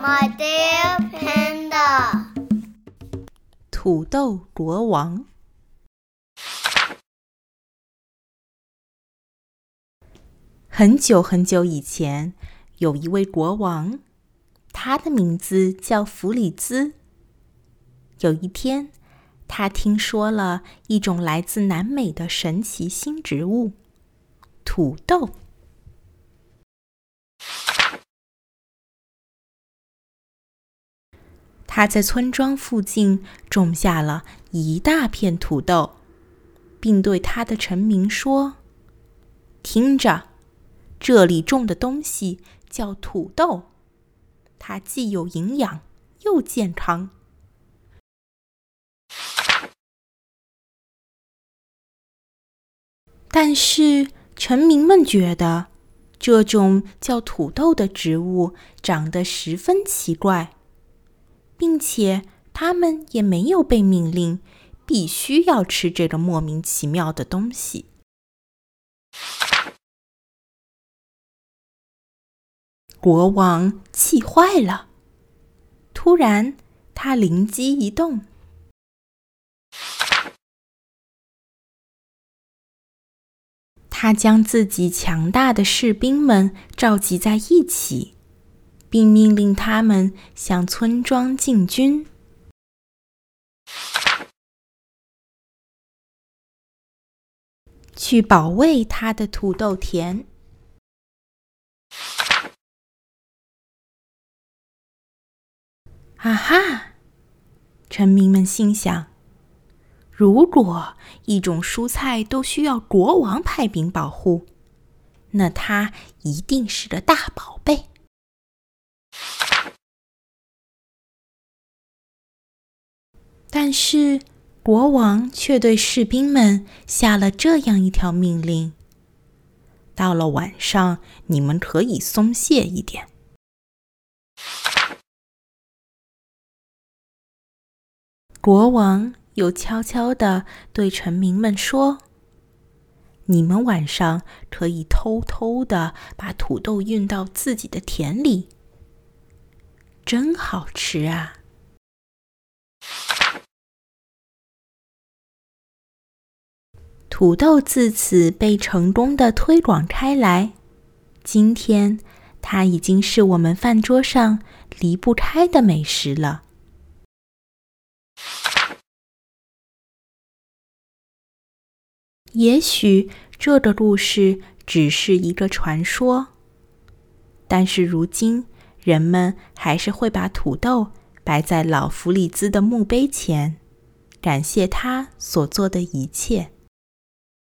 My dear panda，土豆国王。很久很久以前，有一位国王，他的名字叫弗里兹。有一天，他听说了一种来自南美的神奇新植物——土豆。他在村庄附近种下了一大片土豆，并对他的臣民说：“听着，这里种的东西叫土豆，它既有营养又健康。”但是，臣民们觉得这种叫土豆的植物长得十分奇怪。并且他们也没有被命令必须要吃这个莫名其妙的东西。国王气坏了，突然他灵机一动，他将自己强大的士兵们召集在一起。并命令他们向村庄进军，去保卫他的土豆田。啊哈！臣民们心想：如果一种蔬菜都需要国王派兵保护，那它一定是个大宝贝。但是，国王却对士兵们下了这样一条命令：到了晚上，你们可以松懈一点。国王又悄悄地对臣民们说：“你们晚上可以偷偷地把土豆运到自己的田里，真好吃啊！”土豆自此被成功的推广开来，今天它已经是我们饭桌上离不开的美食了。也许这个故事只是一个传说，但是如今人们还是会把土豆摆在老弗里兹的墓碑前，感谢他所做的一切。